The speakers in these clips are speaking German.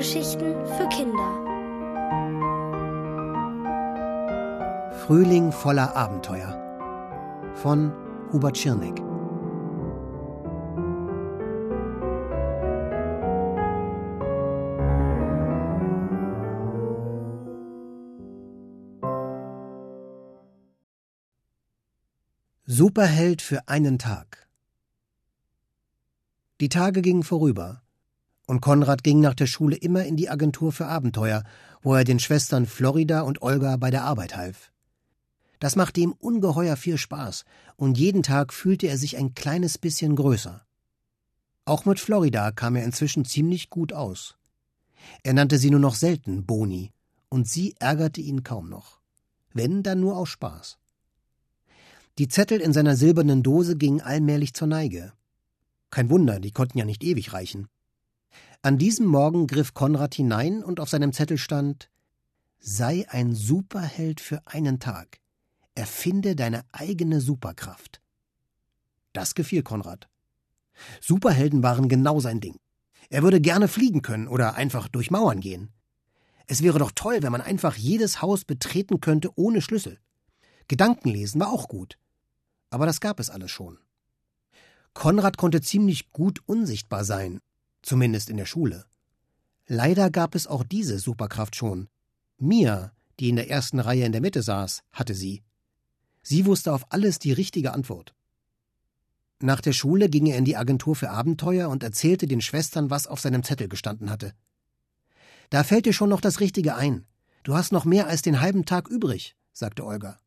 Hörgeschichten für Kinder. Frühling voller Abenteuer von Hubert Schirneck. Superheld für einen Tag. Die Tage gingen vorüber, und Konrad ging nach der Schule immer in die Agentur für Abenteuer, wo er den Schwestern Florida und Olga bei der Arbeit half. Das machte ihm ungeheuer viel Spaß, und jeden Tag fühlte er sich ein kleines bisschen größer. Auch mit Florida kam er inzwischen ziemlich gut aus. Er nannte sie nur noch selten Boni, und sie ärgerte ihn kaum noch. Wenn, dann nur aus Spaß. Die Zettel in seiner silbernen Dose gingen allmählich zur Neige. Kein Wunder, die konnten ja nicht ewig reichen. An diesem Morgen griff Konrad hinein und auf seinem Zettel stand Sei ein Superheld für einen Tag. Erfinde deine eigene Superkraft. Das gefiel Konrad. Superhelden waren genau sein Ding. Er würde gerne fliegen können oder einfach durch Mauern gehen. Es wäre doch toll, wenn man einfach jedes Haus betreten könnte ohne Schlüssel. Gedankenlesen war auch gut. Aber das gab es alles schon. Konrad konnte ziemlich gut unsichtbar sein, zumindest in der Schule. Leider gab es auch diese Superkraft schon. Mia, die in der ersten Reihe in der Mitte saß, hatte sie. Sie wusste auf alles die richtige Antwort. Nach der Schule ging er in die Agentur für Abenteuer und erzählte den Schwestern, was auf seinem Zettel gestanden hatte. Da fällt dir schon noch das Richtige ein. Du hast noch mehr als den halben Tag übrig, sagte Olga.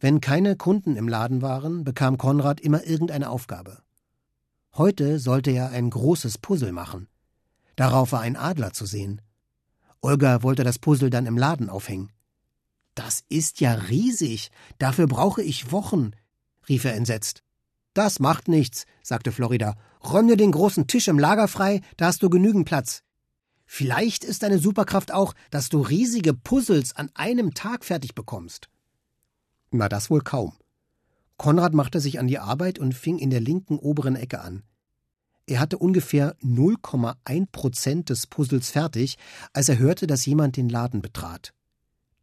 Wenn keine Kunden im Laden waren, bekam Konrad immer irgendeine Aufgabe. Heute sollte er ein großes Puzzle machen. Darauf war ein Adler zu sehen. Olga wollte das Puzzle dann im Laden aufhängen. Das ist ja riesig. Dafür brauche ich Wochen, rief er entsetzt. Das macht nichts, sagte Florida. Räum dir den großen Tisch im Lager frei, da hast du genügend Platz. Vielleicht ist deine Superkraft auch, dass du riesige Puzzles an einem Tag fertig bekommst. Na, das wohl kaum. Konrad machte sich an die Arbeit und fing in der linken oberen Ecke an. Er hatte ungefähr 0,1 Prozent des Puzzles fertig, als er hörte, dass jemand den Laden betrat.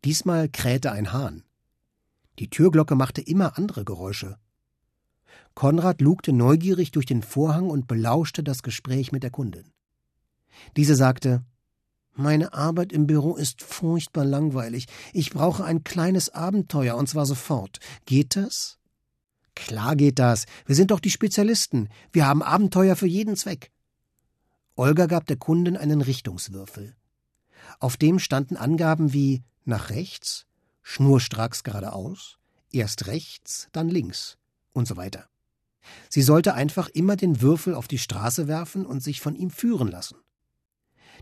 Diesmal krähte ein Hahn. Die Türglocke machte immer andere Geräusche. Konrad lugte neugierig durch den Vorhang und belauschte das Gespräch mit der Kundin. Diese sagte meine Arbeit im Büro ist furchtbar langweilig. Ich brauche ein kleines Abenteuer, und zwar sofort. Geht das? Klar geht das. Wir sind doch die Spezialisten. Wir haben Abenteuer für jeden Zweck. Olga gab der Kundin einen Richtungswürfel. Auf dem standen Angaben wie nach rechts, schnurstracks geradeaus, erst rechts, dann links und so weiter. Sie sollte einfach immer den Würfel auf die Straße werfen und sich von ihm führen lassen.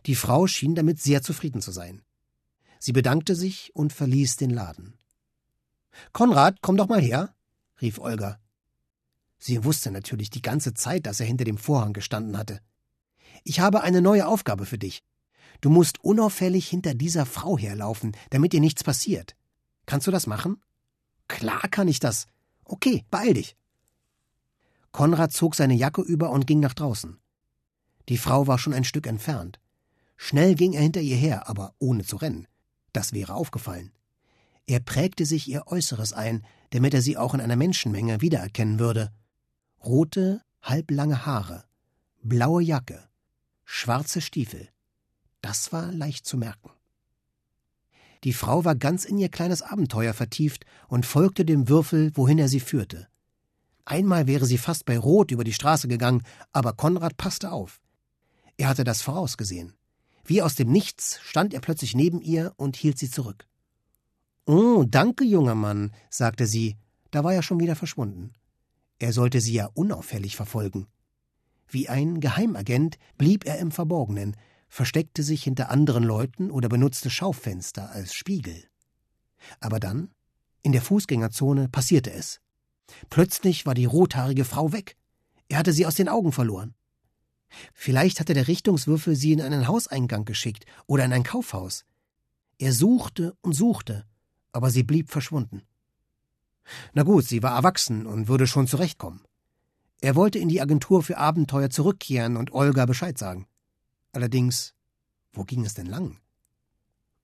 Die Frau schien damit sehr zufrieden zu sein. Sie bedankte sich und verließ den Laden. Konrad, komm doch mal her, rief Olga. Sie wusste natürlich die ganze Zeit, dass er hinter dem Vorhang gestanden hatte. Ich habe eine neue Aufgabe für dich. Du musst unauffällig hinter dieser Frau herlaufen, damit ihr nichts passiert. Kannst du das machen? Klar kann ich das. Okay, beeil dich. Konrad zog seine Jacke über und ging nach draußen. Die Frau war schon ein Stück entfernt. Schnell ging er hinter ihr her, aber ohne zu rennen. Das wäre aufgefallen. Er prägte sich ihr Äußeres ein, damit er sie auch in einer Menschenmenge wiedererkennen würde. Rote, halblange Haare, blaue Jacke, schwarze Stiefel. Das war leicht zu merken. Die Frau war ganz in ihr kleines Abenteuer vertieft und folgte dem Würfel, wohin er sie führte. Einmal wäre sie fast bei Rot über die Straße gegangen, aber Konrad passte auf. Er hatte das vorausgesehen. Wie aus dem Nichts stand er plötzlich neben ihr und hielt sie zurück. Oh, danke, junger Mann, sagte sie, da war er schon wieder verschwunden. Er sollte sie ja unauffällig verfolgen. Wie ein Geheimagent blieb er im Verborgenen, versteckte sich hinter anderen Leuten oder benutzte Schaufenster als Spiegel. Aber dann, in der Fußgängerzone, passierte es. Plötzlich war die rothaarige Frau weg. Er hatte sie aus den Augen verloren. Vielleicht hatte der Richtungswürfel sie in einen Hauseingang geschickt oder in ein Kaufhaus. Er suchte und suchte, aber sie blieb verschwunden. Na gut, sie war erwachsen und würde schon zurechtkommen. Er wollte in die Agentur für Abenteuer zurückkehren und Olga Bescheid sagen. Allerdings Wo ging es denn lang?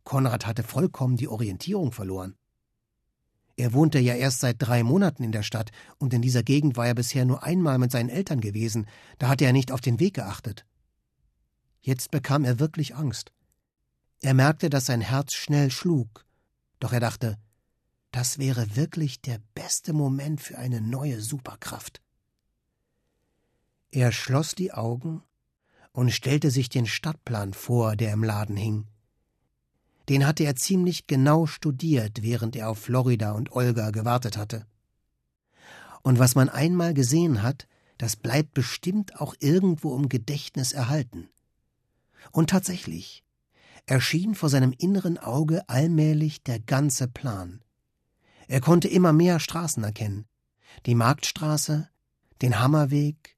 Konrad hatte vollkommen die Orientierung verloren. Er wohnte ja erst seit drei Monaten in der Stadt, und in dieser Gegend war er bisher nur einmal mit seinen Eltern gewesen, da hatte er nicht auf den Weg geachtet. Jetzt bekam er wirklich Angst. Er merkte, dass sein Herz schnell schlug, doch er dachte, das wäre wirklich der beste Moment für eine neue Superkraft. Er schloss die Augen und stellte sich den Stadtplan vor, der im Laden hing. Den hatte er ziemlich genau studiert, während er auf Florida und Olga gewartet hatte. Und was man einmal gesehen hat, das bleibt bestimmt auch irgendwo im Gedächtnis erhalten. Und tatsächlich erschien vor seinem inneren Auge allmählich der ganze Plan. Er konnte immer mehr Straßen erkennen. Die Marktstraße, den Hammerweg,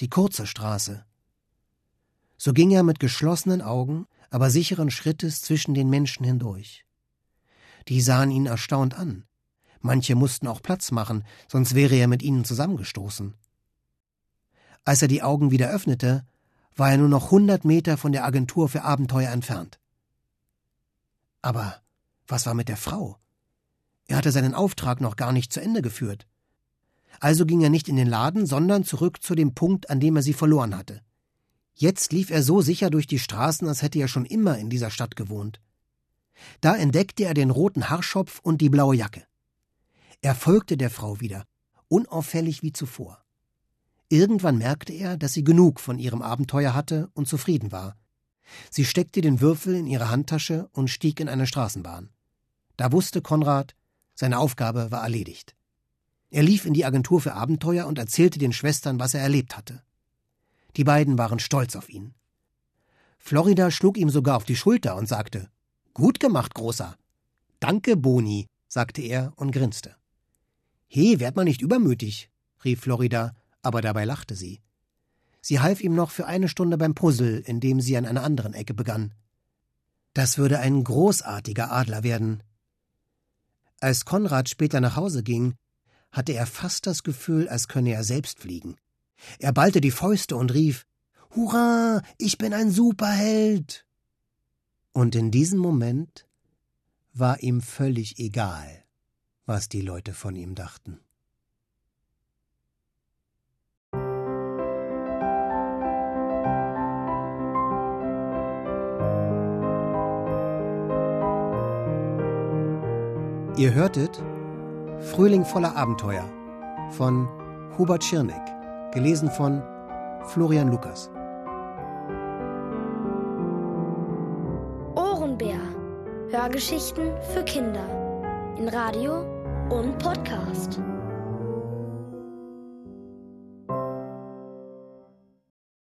die kurze Straße. So ging er mit geschlossenen Augen aber sicheren Schrittes zwischen den Menschen hindurch. Die sahen ihn erstaunt an. Manche mussten auch Platz machen, sonst wäre er mit ihnen zusammengestoßen. Als er die Augen wieder öffnete, war er nur noch hundert Meter von der Agentur für Abenteuer entfernt. Aber was war mit der Frau? Er hatte seinen Auftrag noch gar nicht zu Ende geführt. Also ging er nicht in den Laden, sondern zurück zu dem Punkt, an dem er sie verloren hatte. Jetzt lief er so sicher durch die Straßen, als hätte er schon immer in dieser Stadt gewohnt. Da entdeckte er den roten Haarschopf und die blaue Jacke. Er folgte der Frau wieder, unauffällig wie zuvor. Irgendwann merkte er, dass sie genug von ihrem Abenteuer hatte und zufrieden war. Sie steckte den Würfel in ihre Handtasche und stieg in eine Straßenbahn. Da wusste Konrad, seine Aufgabe war erledigt. Er lief in die Agentur für Abenteuer und erzählte den Schwestern, was er erlebt hatte. Die beiden waren stolz auf ihn. Florida schlug ihm sogar auf die Schulter und sagte Gut gemacht, Großer. Danke, Boni, sagte er und grinste. He, werd mal nicht übermütig, rief Florida, aber dabei lachte sie. Sie half ihm noch für eine Stunde beim Puzzle, indem sie an einer anderen Ecke begann. Das würde ein großartiger Adler werden. Als Konrad später nach Hause ging, hatte er fast das Gefühl, als könne er selbst fliegen. Er ballte die Fäuste und rief Hurra, ich bin ein Superheld. Und in diesem Moment war ihm völlig egal, was die Leute von ihm dachten. Ihr hörtet Frühling voller Abenteuer von Hubert Schirneck. Gelesen von Florian Lukas. Ohrenbär. Hörgeschichten für Kinder. In Radio und Podcast.